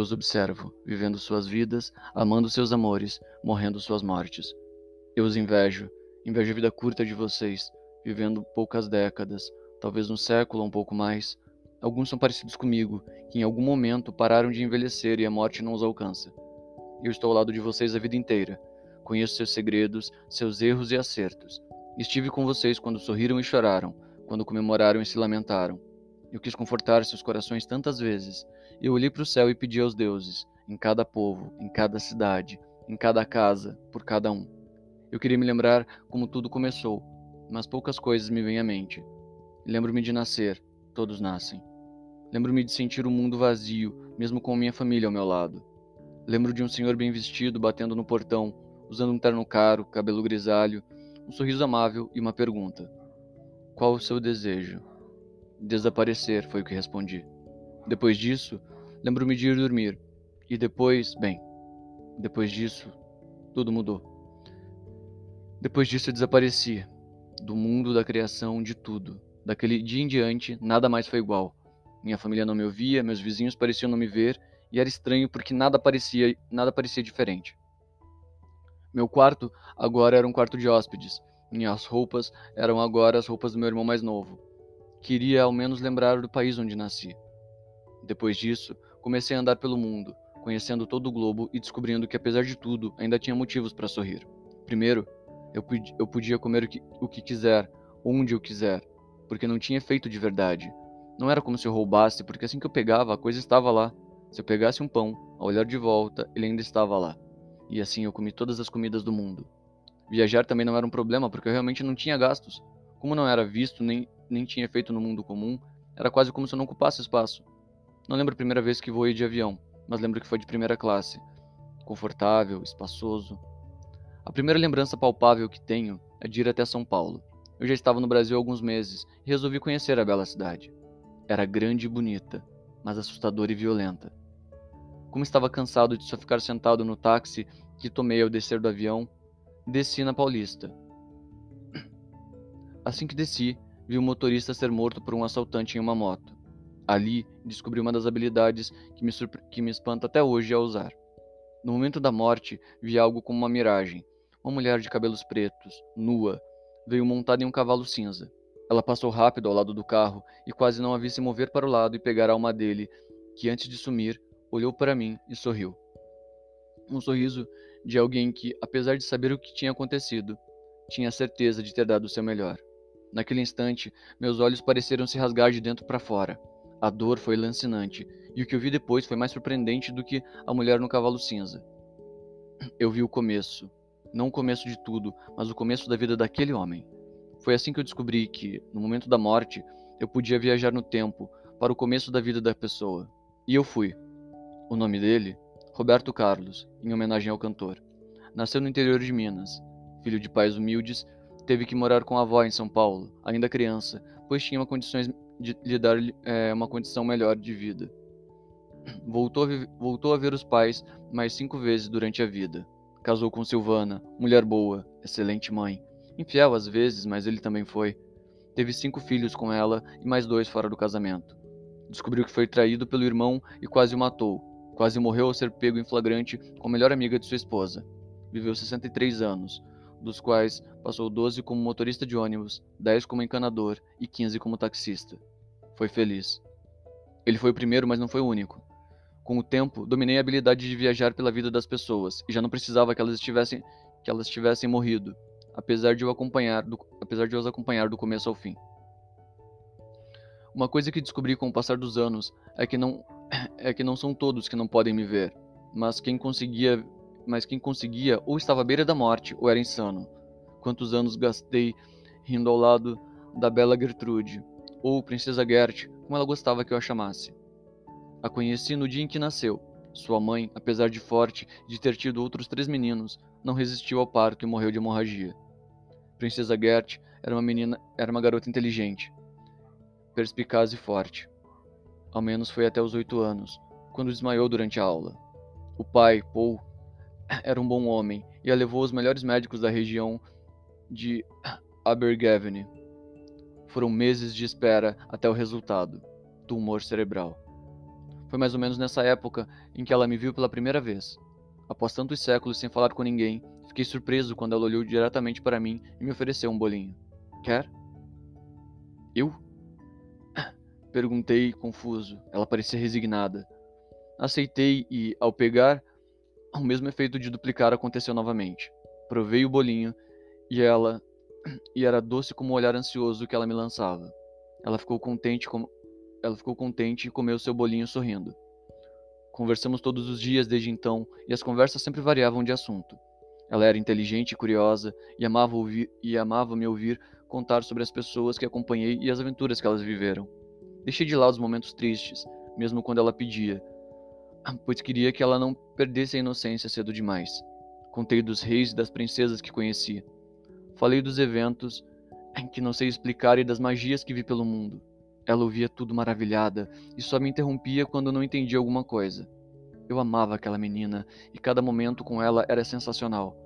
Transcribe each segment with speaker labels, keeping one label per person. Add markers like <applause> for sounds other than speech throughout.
Speaker 1: Eu os observo, vivendo suas vidas, amando seus amores, morrendo suas mortes. Eu os invejo, invejo a vida curta de vocês, vivendo poucas décadas, talvez um século ou um pouco mais. Alguns são parecidos comigo, que em algum momento pararam de envelhecer e a morte não os alcança. Eu estou ao lado de vocês a vida inteira. Conheço seus segredos, seus erros e acertos. Estive com vocês quando sorriram e choraram, quando comemoraram e se lamentaram. Eu quis confortar seus corações tantas vezes. Eu olhei para o céu e pedi aos deuses, em cada povo, em cada cidade, em cada casa, por cada um. Eu queria me lembrar como tudo começou, mas poucas coisas me vêm à mente. Lembro-me de nascer, todos nascem. Lembro-me de sentir o mundo vazio, mesmo com minha família ao meu lado. Lembro de um senhor bem vestido batendo no portão, usando um terno caro, cabelo grisalho, um sorriso amável e uma pergunta: Qual o seu desejo? Desaparecer, foi o que respondi. Depois disso, lembro-me de ir dormir. E depois, bem, depois disso, tudo mudou. Depois disso, eu desapareci do mundo da criação de tudo. Daquele dia em diante, nada mais foi igual. Minha família não me ouvia, meus vizinhos pareciam não me ver, e era estranho porque nada parecia, nada parecia diferente. Meu quarto agora era um quarto de hóspedes. Minhas roupas eram agora as roupas do meu irmão mais novo. Queria ao menos lembrar do país onde nasci. Depois disso, comecei a andar pelo mundo, conhecendo todo o globo e descobrindo que, apesar de tudo, ainda tinha motivos para sorrir. Primeiro, eu, eu podia comer o que, o que quiser, onde eu quiser, porque não tinha efeito de verdade. Não era como se eu roubasse, porque assim que eu pegava, a coisa estava lá. Se eu pegasse um pão, ao olhar de volta, ele ainda estava lá. E assim eu comi todas as comidas do mundo. Viajar também não era um problema, porque eu realmente não tinha gastos. Como não era visto nem, nem tinha efeito no mundo comum, era quase como se eu não ocupasse espaço. Não lembro a primeira vez que voei de avião, mas lembro que foi de primeira classe. Confortável, espaçoso. A primeira lembrança palpável que tenho é de ir até São Paulo. Eu já estava no Brasil há alguns meses e resolvi conhecer a bela cidade. Era grande e bonita, mas assustadora e violenta. Como estava cansado de só ficar sentado no táxi que tomei ao descer do avião, desci na Paulista. Assim que desci, vi o motorista ser morto por um assaltante em uma moto. Ali, descobri uma das habilidades que me, que me espanta até hoje a usar. No momento da morte, vi algo como uma miragem. Uma mulher de cabelos pretos, nua, veio montada em um cavalo cinza. Ela passou rápido ao lado do carro e quase não a vi se mover para o lado e pegar a alma dele, que antes de sumir, olhou para mim e sorriu. Um sorriso de alguém que, apesar de saber o que tinha acontecido, tinha certeza de ter dado o seu melhor. Naquele instante, meus olhos pareceram se rasgar de dentro para fora. A dor foi lancinante, e o que eu vi depois foi mais surpreendente do que a mulher no cavalo cinza. Eu vi o começo. Não o começo de tudo, mas o começo da vida daquele homem. Foi assim que eu descobri que, no momento da morte, eu podia viajar no tempo para o começo da vida da pessoa. E eu fui. O nome dele? Roberto Carlos, em homenagem ao cantor. Nasceu no interior de Minas. Filho de pais humildes, teve que morar com a avó em São Paulo, ainda criança, pois tinha condições de lhe dar é, uma condição melhor de vida. Voltou a, voltou a ver os pais mais cinco vezes durante a vida. Casou com Silvana, mulher boa, excelente mãe. Infiel às vezes, mas ele também foi. Teve cinco filhos com ela e mais dois fora do casamento. Descobriu que foi traído pelo irmão e quase o matou. Quase morreu ao ser pego em flagrante com a melhor amiga de sua esposa. Viveu 63 anos, dos quais passou 12 como motorista de ônibus, 10 como encanador e 15 como taxista. Foi feliz. Ele foi o primeiro, mas não foi o único. Com o tempo, dominei a habilidade de viajar pela vida das pessoas e já não precisava que elas estivessem que elas tivessem morrido, apesar de eu acompanhar do, apesar de eu as acompanhar do começo ao fim. Uma coisa que descobri com o passar dos anos é que não <clears throat> é que não são todos que não podem me ver, mas quem conseguia mas quem conseguia ou estava à beira da morte ou era insano. Quantos anos gastei rindo ao lado da bela Gertrude, ou Princesa Gert, como ela gostava que eu a chamasse. A conheci no dia em que nasceu. Sua mãe, apesar de forte e de ter tido outros três meninos, não resistiu ao parto e morreu de hemorragia. Princesa Gert era uma menina, era uma garota inteligente, perspicaz e forte. Ao menos foi até os oito anos, quando desmaiou durante a aula. O pai, Paul, <coughs> era um bom homem e a levou aos melhores médicos da região de <coughs> Abergavenny. Foram meses de espera até o resultado: tumor cerebral. Foi mais ou menos nessa época em que ela me viu pela primeira vez. Após tantos séculos sem falar com ninguém, fiquei surpreso quando ela olhou diretamente para mim e me ofereceu um bolinho. Quer? Eu? <clears throat> Perguntei, confuso. Ela parecia resignada. Aceitei e, ao pegar, o mesmo efeito de duplicar aconteceu novamente. Provei o bolinho e ela e era doce como o olhar ansioso que ela me lançava. Ela ficou contente como ela ficou contente e comeu seu bolinho sorrindo. Conversamos todos os dias desde então e as conversas sempre variavam de assunto. Ela era inteligente e curiosa e amava ouvir e amava me ouvir contar sobre as pessoas que acompanhei e as aventuras que elas viveram. Deixei de lado os momentos tristes, mesmo quando ela pedia, pois queria que ela não perdesse a inocência cedo demais. Contei dos reis e das princesas que conheci. Falei dos eventos que não sei explicar e das magias que vi pelo mundo. Ela ouvia tudo maravilhada e só me interrompia quando não entendia alguma coisa. Eu amava aquela menina e cada momento com ela era sensacional.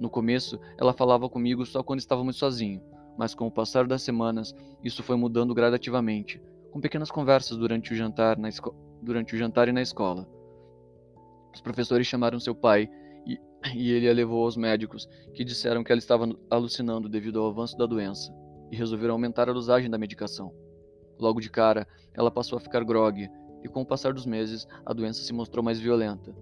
Speaker 1: No começo, ela falava comigo só quando estávamos sozinhos, mas com o passar das semanas, isso foi mudando gradativamente, com pequenas conversas durante o jantar, na durante o jantar e na escola. Os professores chamaram seu pai e, ele a levou aos médicos, que disseram que ela estava alucinando devido ao avanço da doença, e resolveram aumentar a dosagem da medicação. Logo de cara, ela passou a ficar grogue, e com o passar dos meses, a doença se mostrou mais violenta.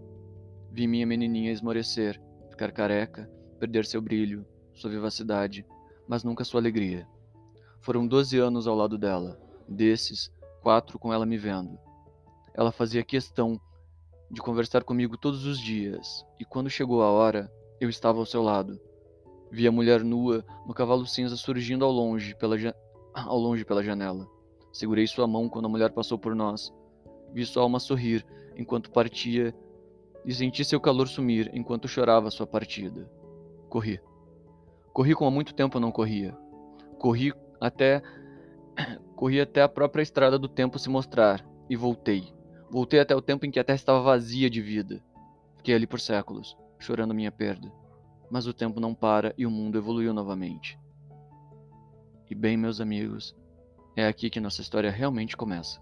Speaker 1: Vi minha menininha esmorecer, ficar careca, perder seu brilho, sua vivacidade, mas nunca sua alegria. Foram doze anos ao lado dela, desses, quatro com ela me vendo. Ela fazia questão de conversar comigo todos os dias, e quando chegou a hora, eu estava ao seu lado. Vi a mulher nua no cavalo cinza surgindo ao longe pela, ao longe pela janela. Segurei sua mão quando a mulher passou por nós. Vi sua alma sorrir enquanto partia e senti seu calor sumir enquanto chorava sua partida. Corri. Corri como há muito tempo não corria. Corri até <coughs> corri até a própria estrada do tempo se mostrar e voltei. Voltei até o tempo em que a Terra estava vazia de vida. Fiquei ali por séculos, chorando minha perda. Mas o tempo não para e o mundo evoluiu novamente. E bem, meus amigos, é aqui que nossa história realmente começa.